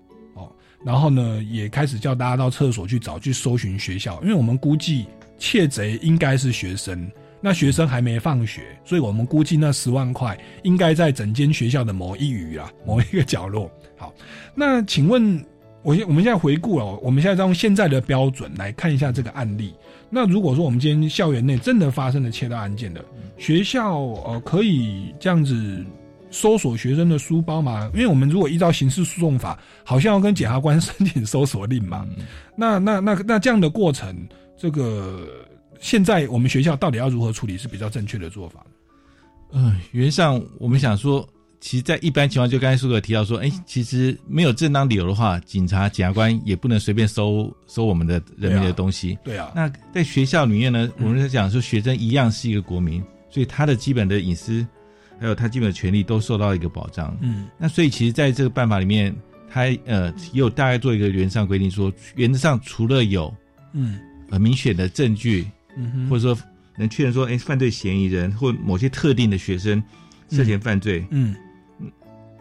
然后呢也开始叫大家到厕所去找，去搜寻学校，因为我们估计窃贼应该是学生。那学生还没放学，所以我们估计那十万块应该在整间学校的某一隅啊，某一个角落。好，那请问，我现我们现在回顾了，我们现在用现在的标准来看一下这个案例。那如果说我们今天校园内真的发生了窃盗案件的，学校呃可以这样子搜索学生的书包嘛？因为我们如果依照刑事诉讼法，好像要跟检察官申请搜索令嘛。那那那那这样的过程，这个。现在我们学校到底要如何处理是比较正确的做法？嗯，原则上我们想说，其实，在一般情况，就刚才苏哥提到说，哎，其实没有正当理由的话，警察、检察官也不能随便收收我们的人民的东西。对啊。那在学校里面呢，我们在讲说，学生一样是一个国民，所以他的基本的隐私，还有他基本的权利都受到一个保障。嗯。那所以，其实在这个办法里面，他呃也有大概做一个原则上规定说，原则上除了有嗯很明显的证据。嗯、或者说能确认说，哎，犯罪嫌疑人或某些特定的学生涉嫌犯罪，嗯，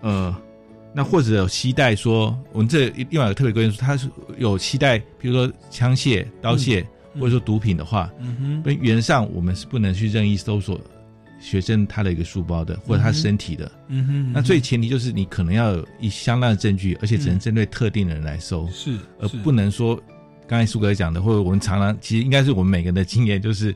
呃，那或者有期待说，我们这另外有特别规定说，他是有期待，比如说枪械、刀械，嗯、或者说毒品的话，嗯哼，原则上我们是不能去任意搜索学生他的一个书包的，或者他身体的，嗯哼，那最前提就是你可能要有一相当的证据，而且只能针对特定的人来搜，是，而不能说。刚才苏哥讲的，或者我们常常其实应该是我们每个人的经验，就是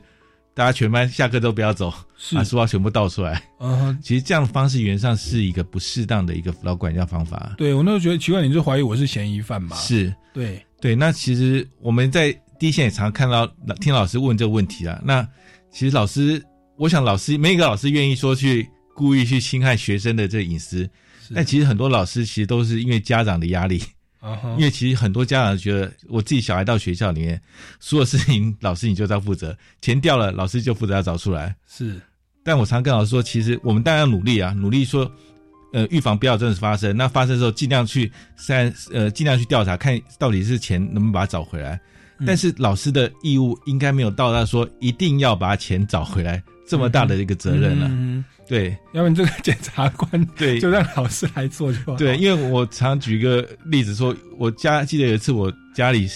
大家全班下课都不要走，把书包全部倒出来。嗯，其实这样的方式原则上是一个不适当的一个辅导管教方法。对我那时候觉得奇怪，你就怀疑我是嫌疑犯嘛？是，对对。那其实我们在第一线也常看到听老师问这个问题啊。那其实老师，我想老师没一个老师愿意说去故意去侵害学生的这个隐私，但其实很多老师其实都是因为家长的压力。Uh-huh. 因为其实很多家长觉得，我自己小孩到学校里面，所有事情老师你就要负责，钱掉了老师就负责要找出来。是，但我常跟老师说，其实我们当然要努力啊，努力说，呃，预防不要真的发生。那发生的时候，尽量去三呃，尽量去调查，看到底是钱能不能把它找回来。嗯、但是老师的义务应该没有到达说一定要把钱找回来这么大的一个责任了。嗯嗯对，要不然这个检察官对。就让老师来做就好。对，因为我常举个例子说，我家记得有一次我家里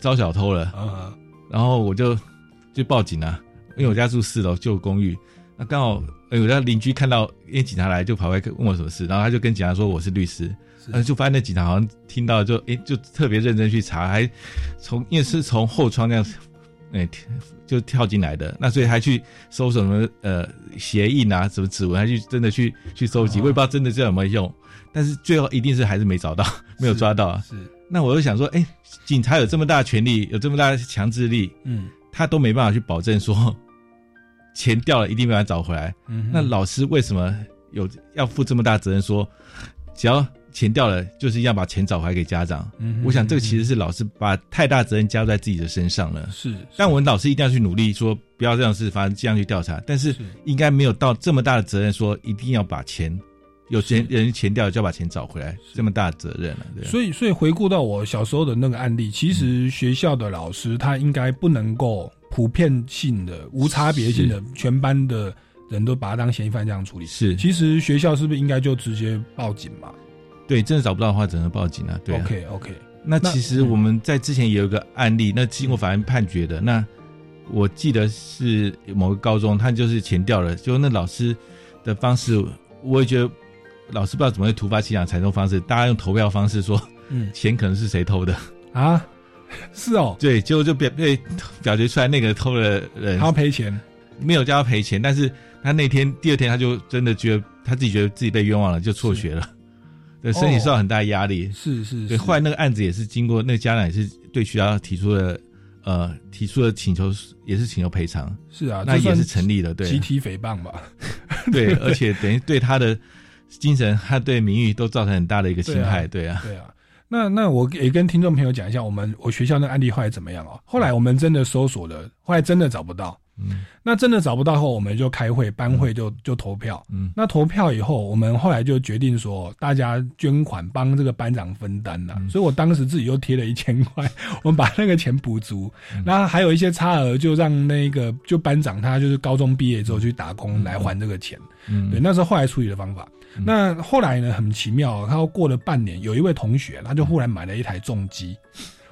遭小偷了，啊，然后我就就报警啊，因为我家住四楼旧公寓，那刚好有家邻居看到，因为警察来就跑过来问我什么事，然后他就跟警察说我是律师，呃，就发现那警察好像听到就诶就特别认真去查，还从因为是从后窗那样。哎，就跳进来的，那所以还去搜什么呃鞋印啊，什么指纹，还去真的去去收集，我也不知道真的这有没有用，但是最后一定是还是没找到，没有抓到啊。是，那我就想说，哎，警察有这么大权力，有这么大的强制力，嗯，他都没办法去保证说钱掉了一定没办法找回来。嗯，那老师为什么有要负这么大责任？说只要钱掉了，就是要把钱找回来给家长。嗯，我想这个其实是老师把太大责任加在自己的身上了。是，但我们老师一定要去努力，说不要这样事发生，这样去调查。但是应该没有到这么大的责任，说一定要把钱有钱人钱掉了就要把钱找回来，这么大的责任了。对啊，所以，所以回顾到我小时候的那个案例，其实学校的老师他应该不能够普遍性的、无差别性的，全班的人都把他当嫌疑犯这样处理。是，其实学校是不是应该就直接报警嘛？对，真的找不到的话，只能报警了。对啊，OK OK。那其实我们在之前也有一个案例，那经过法院判决的，那我记得是某个高中，他就是钱掉了，就那老师的方式，我也觉得老师不知道怎么会突发奇想采用方式，大家用投票方式说，嗯，钱可能是谁偷的啊？是哦，对，结果就表被表决出来，那个偷的人他要赔钱，没有叫他赔钱，但是他那天第二天他就真的觉得他自己觉得自己被冤枉了，就辍学了。对，身体受到很大压力，是是。对，后来那个案子也是经过那个家长也是对学校提出了呃提出了请求，也是请求赔偿。是啊，那也是成立的，对。集体诽谤吧。对，而且等于对他的精神、他对名誉都造成很大的一个侵害，对啊。对啊。那那我也跟听众朋友讲一下，我们我学校那案例后来怎么样哦？后来我们真的搜索了，后来真的找不到。嗯，那真的找不到后，我们就开会，班会就就投票。嗯，那投票以后，我们后来就决定说，大家捐款帮这个班长分担了。所以我当时自己又贴了一千块，我们把那个钱补足。那还有一些差额，就让那个就班长他就是高中毕业之后去打工来还这个钱。嗯，对，那是后来处理的方法。那后来呢，很奇妙，他过了半年，有一位同学，他就忽然买了一台重机。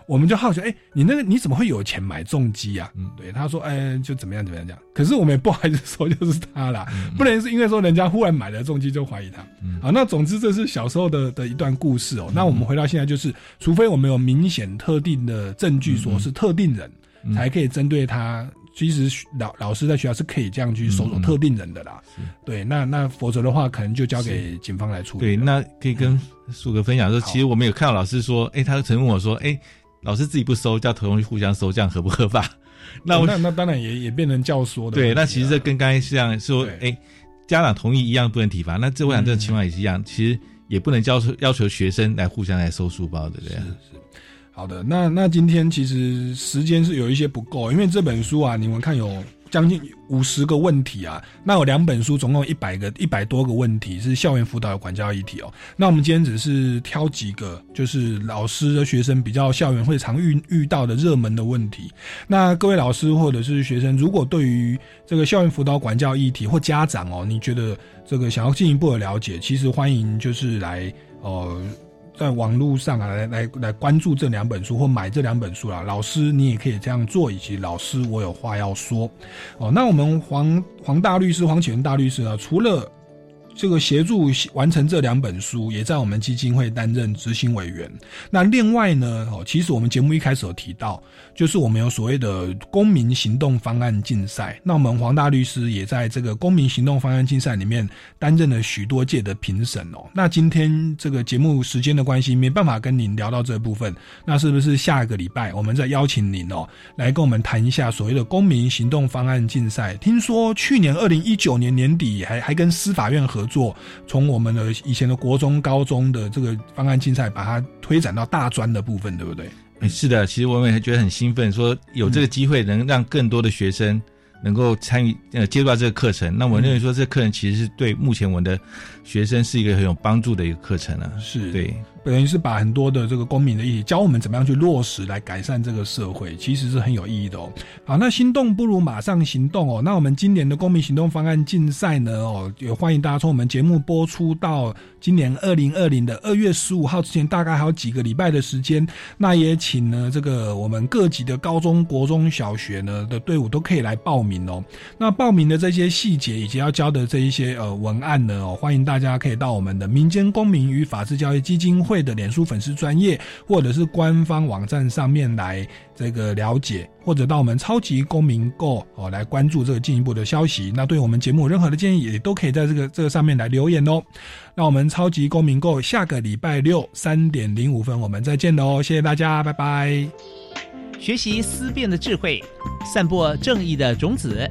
我们就好奇，哎，你那个你怎么会有钱买重机啊？嗯，对，他说，哎，就怎么样怎么样这样。可是我们也不好意思说就是他啦，不能是因为说人家忽然买了重机就怀疑他。好，那总之这是小时候的的一段故事哦。那我们回到现在，就是除非我们有明显特定的证据，说是特定人才可以针对他。其实老老师在学校是可以这样去搜索特定人的啦。对，那那否则的话，可能就交给警方来处理。对，那可以跟树哥分享说，其实我们有看到老师说，哎，他曾问我说，哎。老师自己不收，叫同学互相收，这样合不合法？那那那当然也也变成教唆的。对，那其实这跟刚才这样说，哎，家长同意一样不能体罚。那这我想这种情况也是一样，其实也不能要求要求学生来互相来收书包的，对。是是。好的，那那今天其实时间是有一些不够，因为这本书啊，你们看有。将近五十个问题啊，那有两本书，总共一百个一百多个问题是校园辅导的管教议题哦。那我们今天只是挑几个，就是老师的学生比较校园会常遇遇到的热门的问题。那各位老师或者是学生，如果对于这个校园辅导管教议题或家长哦，你觉得这个想要进一步的了解，其实欢迎就是来呃。在网络上啊，来来来关注这两本书或买这两本书啦。老师，你也可以这样做。以及老师，我有话要说。哦，那我们黄黄大律师、黄启文大律师啊，除了。这个协助完成这两本书，也在我们基金会担任执行委员。那另外呢，哦，其实我们节目一开始有提到，就是我们有所谓的公民行动方案竞赛。那我们黄大律师也在这个公民行动方案竞赛里面担任了许多届的评审哦。那今天这个节目时间的关系，没办法跟您聊到这部分。那是不是下一个礼拜我们再邀请您哦，来跟我们谈一下所谓的公民行动方案竞赛？听说去年二零一九年年底还还跟司法院合。作从我们的以前的国中、高中的这个方案竞赛，把它推展到大专的部分，对不对？是的，其实我们也觉得很兴奋，说有这个机会能让更多的学生能够参与呃接触到这个课程。那我认为说，这课程其实是对目前我们的学生是一个很有帮助的一个课程啊。是对。等于是把很多的这个公民的意义教我们怎么样去落实来改善这个社会，其实是很有意义的哦。好，那心动不如马上行动哦。那我们今年的公民行动方案竞赛呢？哦，也欢迎大家从我们节目播出到今年二零二零的二月十五号之前，大概还有几个礼拜的时间。那也请呢这个我们各级的高中国中小学呢的队伍都可以来报名哦。那报名的这些细节以及要交的这一些呃文案呢，哦，欢迎大家可以到我们的民间公民与法治教育基金会的脸书粉丝专业，或者是官方网站上面来这个了解，或者到我们超级公民购哦来关注这个进一步的消息。那对我们节目任何的建议，也都可以在这个这个上面来留言哦。那我们超级公民购下个礼拜六三点零五分，我们再见喽！谢谢大家，拜拜。学习思辨的智慧，散播正义的种子。